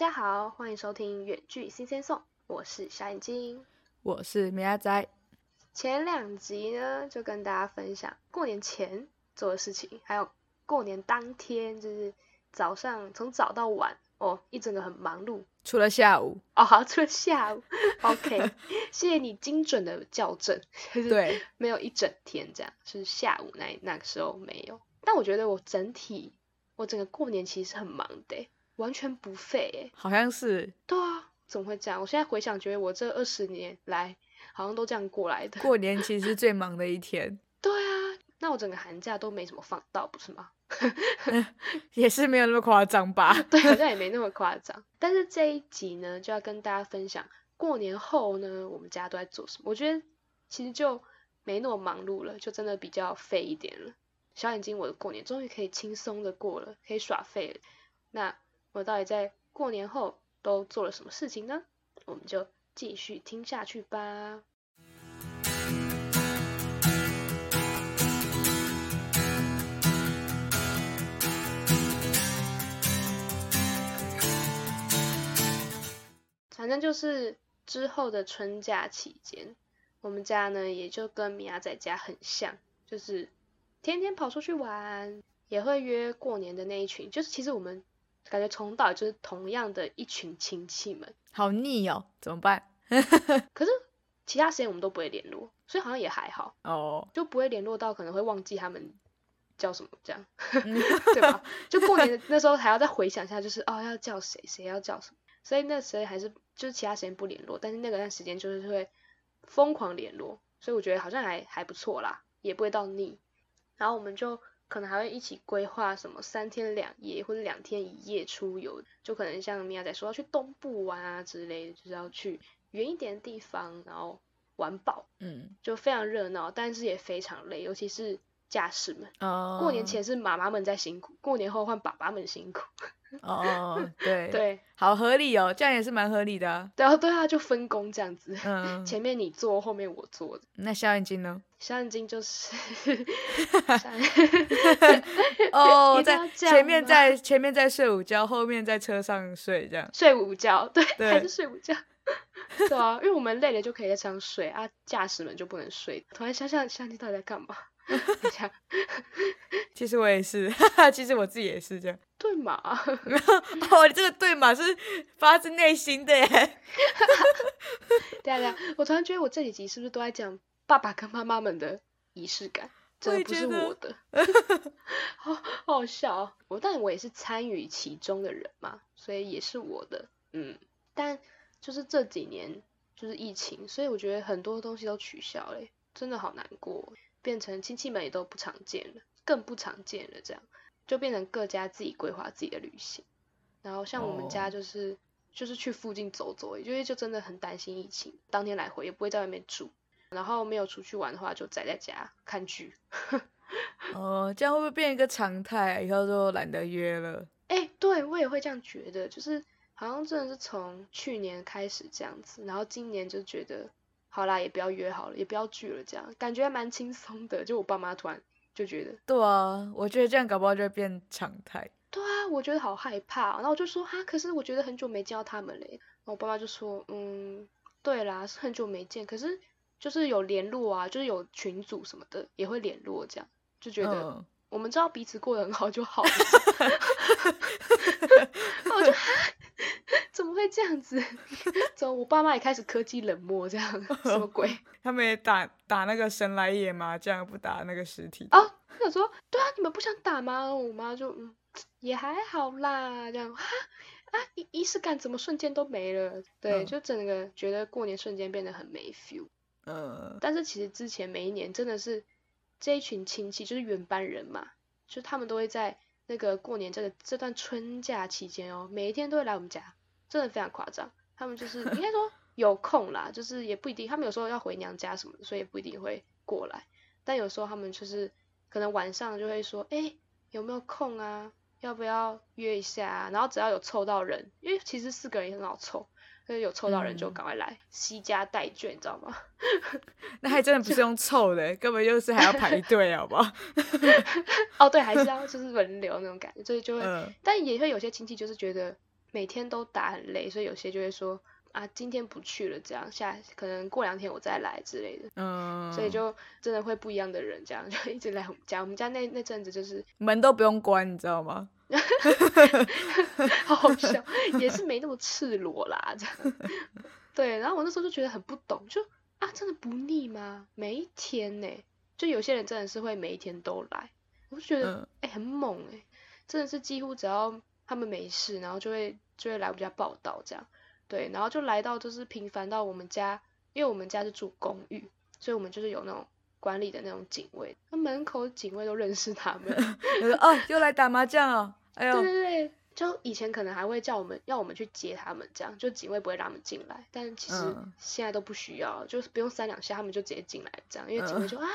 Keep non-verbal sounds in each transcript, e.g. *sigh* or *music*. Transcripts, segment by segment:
大家好，欢迎收听远距新鲜送，我是小眼睛。我是米阿仔。前两集呢，就跟大家分享过年前做的事情，还有过年当天，就是早上从早到晚哦，一整个很忙碌。除了下午，哦，好，除了下午，*laughs* OK，谢谢你精准的校正，就是对，没有一整天这样，是下午那那个时候没有。但我觉得我整体，我整个过年其实很忙的欸，完全不废诶。好像是对啊，怎么会这样？我现在回想，觉得我这二十年来好像都这样过来的。过 *laughs* 年其实是最忙的一天，对啊，那我整个寒假都没什么放到，不是吗？也是没有那么夸张吧？*laughs* 对，好像也没那么夸张。但是这一集呢，就要跟大家分享过年后呢，我们家都在做什么。我觉得其实就没那么忙碌了，就真的比较废一点了。小眼睛，我的过年终于可以轻松的过了，可以耍废了。那我到底在过年后都做了什么事情呢？我们就继续听下去吧。反正就是之后的春假期间，我们家呢也就跟米亚仔家很像，就是天天跑出去玩，也会约过年的那一群。就是其实我们感觉从到尾就是同样的一群亲戚们，好腻哦，怎么办？*laughs* 可是其他时间我们都不会联络，所以好像也还好，哦，就不会联络到可能会忘记他们叫什么这样，*laughs* 对吧？就过年的那时候还要再回想一下，就是哦要叫谁，谁要叫什么，所以那时候还是就是其他时间不联络，但是那个段时间就是会疯狂联络，所以我觉得好像还还不错啦，也不会到腻。然后我们就可能还会一起规划什么三天两夜或者两天一夜出游，就可能像米娅仔说要去东部玩啊之类的，就是要去远一点的地方，然后玩爆，嗯，就非常热闹，但是也非常累，尤其是驾驶们。哦，过年前是妈妈们在辛苦，过年后换爸爸们辛苦。哦，对，对，好合理哦，这样也是蛮合理的啊。然后对啊，就分工这样子，嗯，前面你做，后面我做的。那小眼睛呢？小眼睛就是 *laughs* *laughs* *laughs* 哦，在前面在前面在睡午觉，后面在车上睡，这样。睡午觉，对，对还是睡午觉。*laughs* 对啊，因为我们累了就可以在车上睡啊，驾驶们就不能睡。突然想想，相机到底在干嘛？*laughs* 等一下，*laughs* 其实我也是，其实我自己也是这样。对嘛？哦，你这个对嘛是发自内心的耶。对啊对啊，我突然觉得我这几集是不是都在讲爸爸跟妈妈们的仪式感？真的不是我的，好好好笑哦。我但我也是参与其中的人嘛，所以也是我的，嗯。但就是这几年就是疫情，所以我觉得很多东西都取消嘞，真的好难过，变成亲戚们也都不常见了，更不常见了，这样就变成各家自己规划自己的旅行。然后像我们家哦就是、就是去附近走走因为就真的很担心疫情，当天来回也不会在外面住，然后没有出去玩的话就宅在家看剧。*laughs* 哦，这样会不会变一个常态啊？以后就懒得约了。哎、对我也会这样觉得，就是好像真的是从去年开始这样子，然后今年就觉得好啦，也不要约好了，也不要聚了，这样感觉还蛮轻松的。就我爸妈突然就觉得，对啊，我觉得这样搞不好就会变常态。对啊，我觉得好害怕哦、然后我就说哈，可是我觉得很久没见到他们嘞。然后我爸妈就说，嗯，对啦，是很久没见，可是就是有联络啊，就是有群组什么的也会联络，这样就觉得。嗯，我们知道彼此过得很好就好了。*laughs* 我就哈 *laughs* 怎么会这样子？*laughs* 怎么我爸妈也开始科技冷漠这样？什么鬼？*laughs* 他们也打打那个神来也麻将，不打那个实体。啊，他想说，对啊，你们不想打吗？我妈就嗯，也还好啦，这样啊啊，仪仪式感怎么瞬间都没了？对，嗯就整个觉得过年瞬间变得很没 feel。嗯，但是其实之前每一年真的是这一群亲戚，就是原班人嘛，就他们都会在那个过年这个这段春假期间哦，每一天都会来我们家，真的非常夸张。他们就是应该说 *laughs* 有空啦，就是也不一定，他们有时候要回娘家什么的，所以也不一定会过来。但有时候他们就是可能晚上就会说，哎、有没有空啊？要不要约一下、啊？然后只要有凑到人，因为其实四个人也很好凑，所以有凑到人就嗯赶快来，惜家带眷，你知道吗？*laughs* 那还真的不是用凑的，根本就是还要排 *laughs* 队，好不好？*laughs* 哦，对，还是要就是轮流那种感觉，所以就会，嗯，但也会有些亲戚就是觉得每天都打很累，所以有些就会说啊，今天不去了，这样下可能过两天我再来之类的。嗯，所以就真的会不一样的人，这样就一直来我们家。我们家那那阵子就是门都不用关，你知道吗？*laughs* 好好笑，也是没那么赤裸啦，这样。对，然后我那时候就觉得很不懂，就啊，真的不腻吗？每一天呢，就有些人真的是会每一天都来，我就觉得哎、很猛哎、真的是几乎只要他们没事，然后就会就会来我们家报道这样。对，然后就来到就是频繁到我们家，因为我们家是住公寓，所以我们就是有那种管理的那种警卫，那门口警卫都认识他们。*laughs* 就说哦，又来打麻将哦，哎呦对，对对，就以前可能还会叫我们要我们去接他们，这样就警卫不会让他们进来，但其实嗯现在都不需要，就是不用三两下他们就直接进来这样，因为警卫嗯就哎。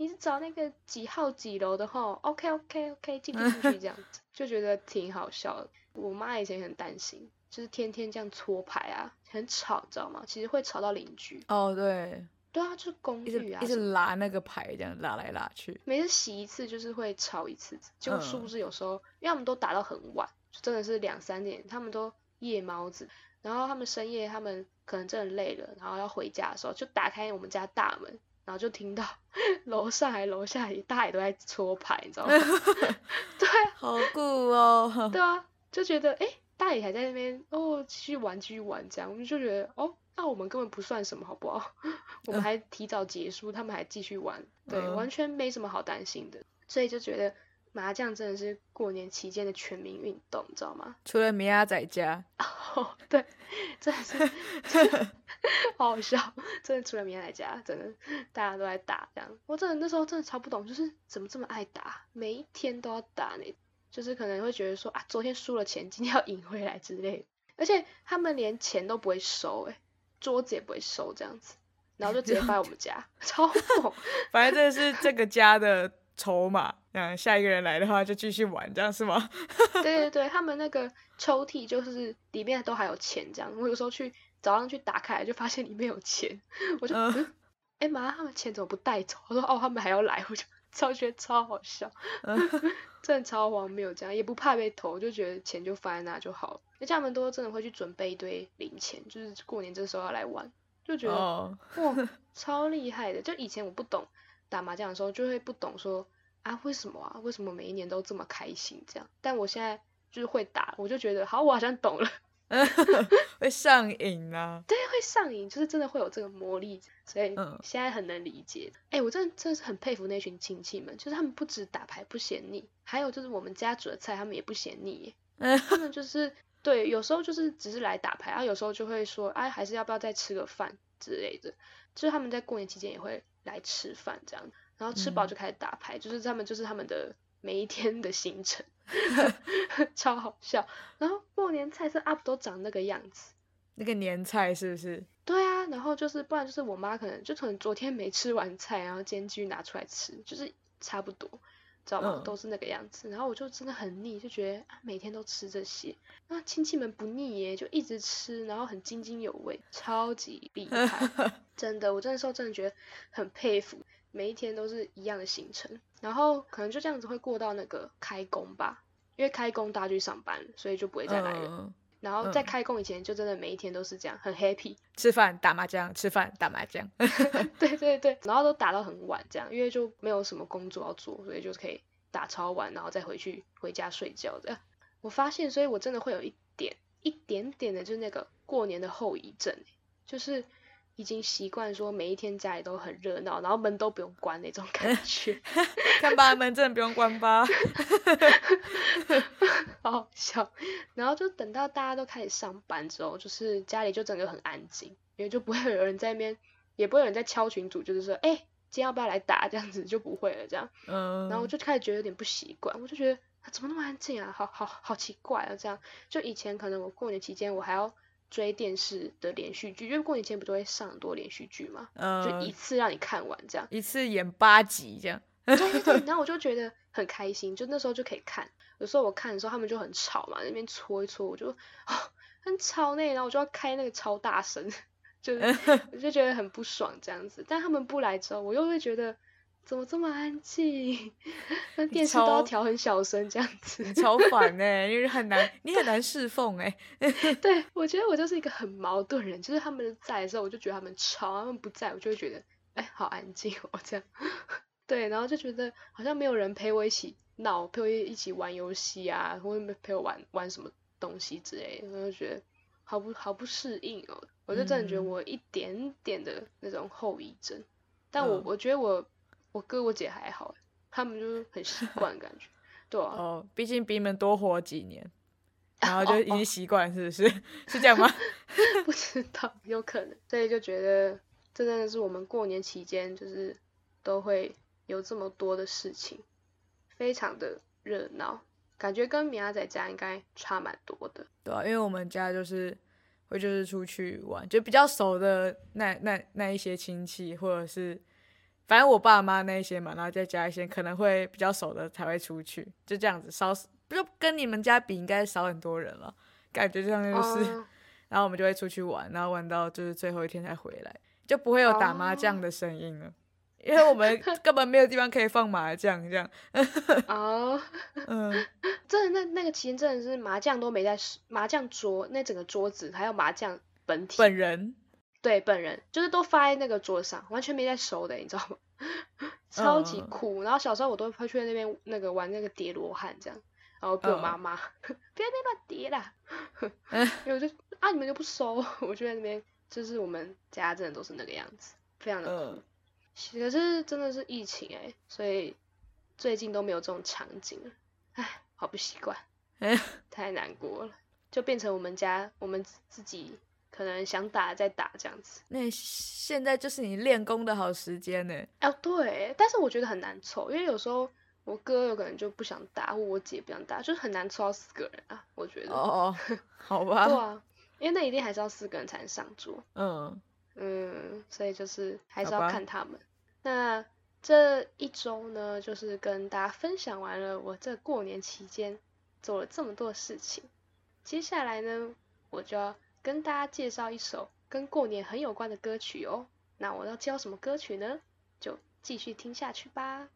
你是找那个几号几楼的吼？OK OK OK，进去进去这样 *laughs* 子，就觉得挺好笑的。我妈以前很担心，就是天天这样搓牌啊，很吵，知道吗？其实会吵到邻居。哦对，对啊，就是公寓啊，一直拉那个牌，这样拉来拉去。每次洗一次就是会吵一次，就嗯殊不知有时候，因为他们都打到很晚，就真的是两三点，他们都夜猫子，然后他们深夜他们可能真的累了，然后要回家的时候，就打开我们家大门，然后就听到 *laughs* 楼上还楼下也大家也都在搓牌，你知道吗？*laughs* 对啊，好酷哦！对啊，就觉得哎，诶大爷还在那边哦，继续玩继续玩这样，我们就觉得哦，那我们根本不算什么，好不好？*laughs* 我们还提早结束，他们还继续玩，对，嗯完全没什么好担心的，所以就觉得麻将真的是过年期间的全民运动，你知道吗？除了米娅在家，哦，对，真的是真的 *laughs* 好好笑，真的除了明天来家，真的大家都在打这样，我真的那时候真的超不懂，就是怎么这么爱打，每一天都要打呢？就是可能会觉得说啊，昨天输了钱，今天要赢回来之类的，而且他们连钱都不会收、欸，桌子也不会收这样子，然后就直接放在我们家，*laughs* 超猛。*laughs* 反正这是这个家的筹码。嗯，下一个人来的话就继续玩，这样是吗？对对对，他们那个抽屉就是里面都还有钱，这样。我有时候去早上去打开来，就发现里面有钱，*laughs* 我就哎妈，他们钱怎么不带走？我说哦，他们还要来，我就超觉得超好笑，*laughs* 真的超荒谬，这样也不怕被偷，就觉得钱就放在那就好了。而且他们都真的会去准备一堆零钱，就是过年这时候要来玩，就觉得、哦，哇，超厉害的！就以前我不懂打麻将的时候，就会不懂说啊，为什么啊？为什么每一年都这么开心这样？但我现在就是会打，我就觉得好，我好像懂了，*laughs* 会上瘾啊！对，会上瘾，就是真的会有这个魔力，所以嗯现在很能理解。哎、我真的真的是很佩服那群亲戚们，就是他们不止打牌不嫌腻，还有就是我们家煮的菜他们也不嫌腻耶，*laughs* 嗯他们就是对，有时候就是只是来打牌，然后有时候就会说，哎，还是要不要再吃个饭之类的。就是他们在过年期间也会来吃饭这样，然后吃饱嗯就开始打牌，就是他们就是他们的每一天的行程，*laughs* 超好笑。然后过年菜色 up 都长那个样子，那个年菜是不是？对啊，然后就是不然就是我妈可能就可能昨天没吃完菜，然后今天继续拿出来吃，就是差不多，知道吗？嗯都是那个样子。然后我就真的很腻，就觉得、啊、每天都吃这些，那亲戚们不腻耶，就一直吃，然后很津津有味，超级厉害，*laughs* 真的，我真的时候真的觉得很佩服，每一天都是一样的行程，然后可能就这样子会过到那个开工吧，因为开工大家去上班，所以就不会再来了。嗯，然后在嗯开工以前，就真的每一天都是这样，很 happy。吃饭打麻将，吃饭打麻将。*laughs* 对对对，然后都打到很晚，这样，因为就没有什么工作要做，所以就是可以打超晚，然后再回去回家睡觉的。我发现，所以我真的会有一点一点点的，就是那个过年的后遗症，就是已经习惯说每一天家里都很热闹，然后门都不用关那种感 *laughs* 觉，看吧，门真的不用关吧？*laughs* *laughs* 好好笑。然后就等到大家都开始上班之后，就是家里就整个很安静，因为就不会有人在那边，也不会有人在敲群主，就是说，哎、今天要不要来打？这样子就不会了，这样。嗯，然后我就开始觉得有点不习惯，我就觉得、啊、怎么那么安静啊，好好好奇怪啊，这样。就以前可能我过年期间我还要追电视的连续剧，因为过年前不都会上很多连续剧嘛，就一嗯，次让你看完这样。一次演八集这样。对对 *laughs* 对，然后我就觉得很开心，就那时候就可以看。有时候我看的时候，他们就很吵嘛，那边搓一搓，我就哦很吵呢，然后我就要开那个超大声，*laughs* 就是 *laughs* 我就觉得很不爽这样子。但他们不来之后，我又会觉得怎么这么安静？那电视都要调很小声这样子。超烦哎，*laughs* 因为很难，你很难侍奉哎。*laughs* 对，我觉得我就是一个很矛盾人，就是他们在的时候，我就觉得他们吵；他们不在，我就会觉得哎，好安静哦，这样。*laughs* 对，然后就觉得好像没有人陪我一起闹，陪我一起玩游戏啊，或者陪我玩玩什么东西之类的，我就觉得好不好不适应哦。我就真的觉得我一点点的那种后遗症，但我我觉得我。我哥我姐还好，他们就是很习 *laughs* 惯感觉，对啊。哦，毕竟比你们多活几年，*laughs* 然后就已经习惯，是不是？*laughs* 是这样吗？不知道，有可能。所以就觉得，这真的是我们过年期间就是都会有这么多的事情，非常的热闹，感觉跟米亚仔家应该差蛮多的。对啊，因为我们家就是会就是出去玩，就比较熟的那那那一些亲戚或者是。反正我爸妈那些嘛，然后再加一些可能会比较熟的才会出去，就这样子少，不就跟你们家比应该少很多人了，感觉就像就是，*laughs* 然后我们就会出去玩，然后玩到就是最后一天才回来，就不会有打麻将的声音了，因为我们 *laughs* 根本没有地方可以放麻将这样。哦，*laughs* 嗯，真的那那个期间真的是麻将都没在麻将桌那整个桌子还有麻将本体本人。对，本人就是都发在那个桌上，完全没在收的，你知道吗？*laughs* 超级酷。然后小时候我都会去那边那个玩那个叠罗汉这样，然后被我妈妈 *laughs* 不要别乱叠啦，*laughs* 因为我就啊你们就不收，我就在那边，就是我们家真的都是那个样子，非常的酷。可是真的是疫情哎，所以最近都没有这种场景了，唉，好不习惯，太难过了，就变成我们家我们自己。可能想打再打这样子，那现在就是你练功的好时间呢。哦，对，但是我觉得很难凑，因为有时候我哥有可能就不想打，或我姐不想打，就是很难凑到四个人啊。我觉得哦，*laughs* 好吧，对啊，因为那一定还是要四个人才能上桌。嗯嗯，所以就是还是要看他们。那这一周呢，就是跟大家分享完了我这过年期间做了这么多事情，接下来呢，我就要。跟大家介绍一首跟过年很有关的歌曲哦。那我要教什么歌曲呢？就继续听下去吧。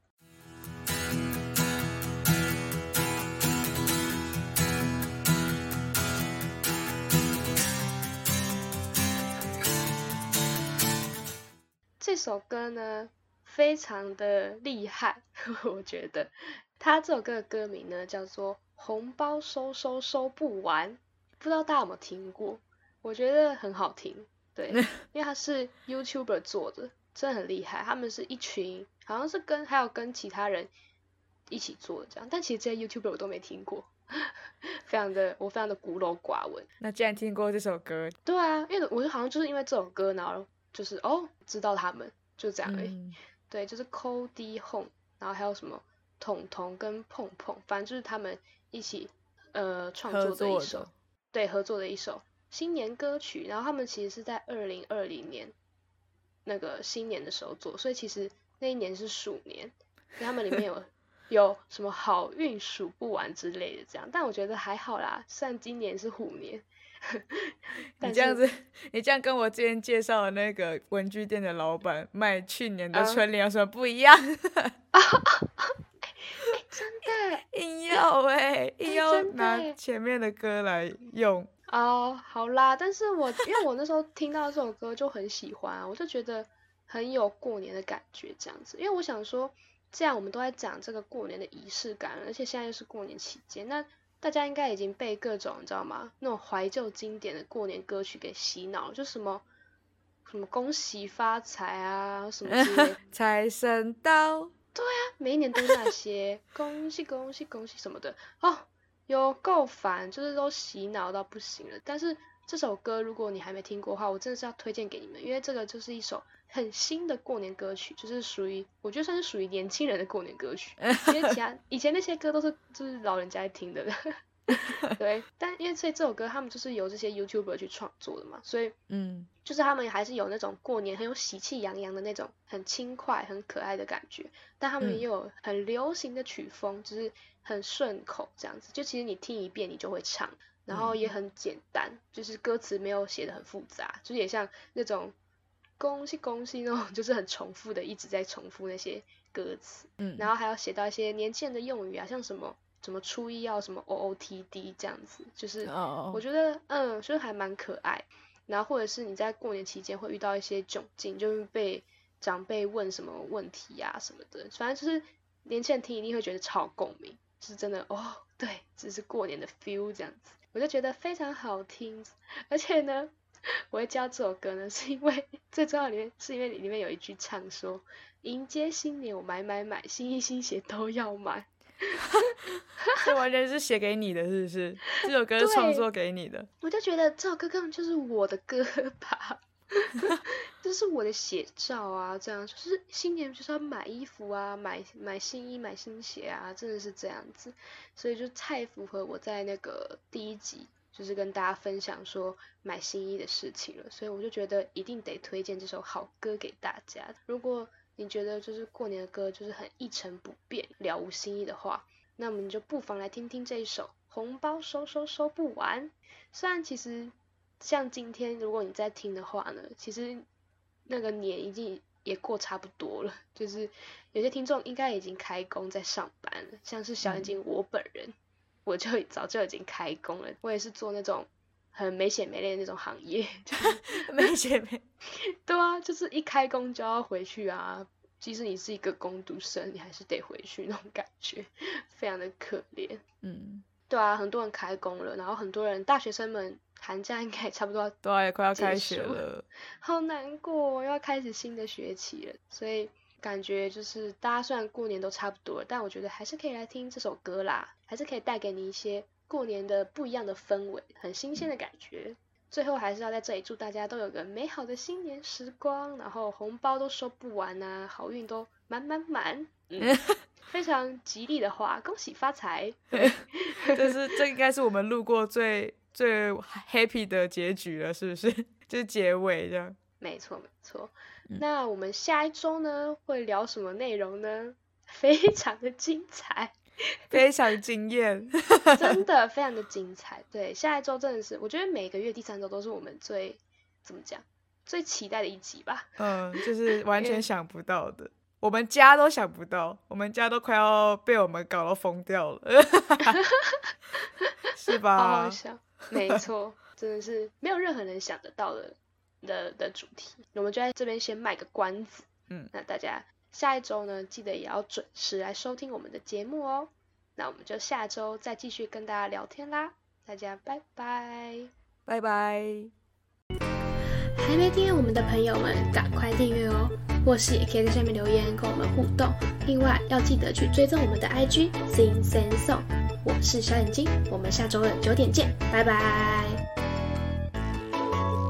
这首歌呢，非常的厉害，*laughs* 我觉得。它这首歌的歌名呢，叫做《红包收收收不完》，不知道大家有没有听过？我觉得很好听，对，*laughs* 因为他是 YouTuber 做的，真的很厉害。他们是一群，好像是跟还有跟其他人一起做的这样，但其实这些 YouTuber 我都没听过，*laughs* 非常的我非常的孤陋寡闻。那既然听过这首歌，对啊，因为我就好像就是因为这首歌，然后就是哦知道他们就这样而已。对，就是 Cody Home，然后还有什么彤彤跟碰碰，反正就是他们一起呃创作的一首，对，合作的一首。新年歌曲，然后他们其实是在二零二零年那个新年的时候做，所以其实那一年是鼠年，他们里面有 *laughs* 有什么好运数不完之类的这样，但我觉得还好啦，算今年是虎年。*laughs* 你这样子，你这样跟我之前介绍的那个文具店的老板卖去年的春联有什么不一样？*laughs* 真的硬要哎，硬要拿前面的歌来用。哦，好啦，但是我因为我那时候听到这首歌就很喜欢，啊我就觉得很有过年的感觉这样子。因为我想说，既然我们都在讲这个过年的仪式感，而且现在又是过年期间，那大家应该已经被各种你知道吗？那种怀旧经典的过年歌曲给洗脑，就什么什么恭喜发财啊，什么之类，*laughs* 财神到，对啊，每一年都那些恭喜恭喜恭喜什么的哦。有够烦，就是都洗脑到不行了。但是这首歌，如果你还没听过的话，我真的是要推荐给你们，因为这个就是一首很新的过年歌曲，就是属于我觉得算是属于年轻人的过年歌曲。因为其他 *laughs* 以前那些歌都是就是老人家听的。*laughs* 对，但因为所以这首歌他们就是由这些 YouTuber 去创作的嘛，所以嗯，就是他们还是有那种过年很有喜气洋洋的那种很轻快、很可爱的感觉，但他们也有很流行的曲风，就是很顺口这样子。就其实你听一遍你就会唱，然后也很简单，就是歌词没有写的很复杂，就是也像那种恭喜恭喜那种，*laughs* 就是很重复的，一直在重复那些歌词。嗯，然后还要写到一些年轻人的用语啊，像什么什么初一要什么 O O T D 这样子，就是哦我觉得嗯，就是还蛮可爱。然后或者是你在过年期间会遇到一些窘境，就是被长辈问什么问题呀、什么的，反正就是年轻人听一定会觉得超共鸣，是真的哦，对，这是过年的 feel 这样子，我就觉得非常好听。而且呢，*laughs* 我会教这首歌呢，是因为最重要里面是因为里面有一句唱说，迎接新年我买买买，新衣新鞋都要买。*laughs* 这完全是写给你的，是不是？这首歌是创作给你的。我就觉得这首歌根本就是我的歌吧，*laughs* 这是我的写照啊！这样就是新年就是要买衣服啊，买买新衣、买新鞋啊，真的是这样子，所以就太符合我在那个第一集就是跟大家分享说买新衣的事情了，所以我就觉得一定得推荐这首好歌给大家。如果你觉得就是过年的歌就是很一成不变、了无新意的话，那么你就不妨来听听这一首《红包收收收不完》。虽然其实像今天，如果你在听的话呢，其实那个年已经也过差不多了，就是有些听众应该已经开工在上班了，像是小眼睛我本人，我就早就已经开工了，我也是做那种很没血没泪的那种行业，*laughs* 就是 *laughs* 没血没，*laughs* 对啊，就是一开工就要回去啊。即使你是一个工读生，你还是得回去那种感觉，非常的可怜。嗯，对啊，很多人开工了，然后很多人大学生们寒假应该也差不多要，对啊，也快要开学了。好难过要开始新的学期了。所以感觉就是大家虽然过年都差不多了，但我觉得还是可以来听这首歌啦，还是可以带给你一些过年的不一样的氛围，很新鲜的感觉。最后还是要在这里祝大家都有个美好的新年时光，然后红包都收不完啊，好运都满满满。嗯，*laughs* 非常吉利的话，恭喜发财。*laughs* 这是这应该是我们录过最最 happy 的结局了，是不是？*laughs* 就是结尾这样。没错，没错。嗯那我们下一周呢会聊什么内容呢？非常的精彩，*laughs* 非常惊艳。真的非常的精彩。对，下一周真的是，我觉得每个月第三周都是我们最怎么讲最期待的一集吧。嗯，就是完全想不到的，我们家都想不到，我们家都快要被我们搞到疯掉了，*laughs* 是吧？好好笑，没错，真的是没有任何人想得到的的的主题。我们就在这边先卖个关子，嗯，那大家下一周呢，记得也要准时来收听我们的节目哦。那我们就下周再继续跟大家聊天啦，大家拜拜。拜拜。还没订阅我们的朋友们，赶快订阅哦！或是也可以在下面留言跟我们互动。另外要记得去追踪我们的 IG Sing Sing Song。我是小眼睛，我们下周的九点见，拜拜。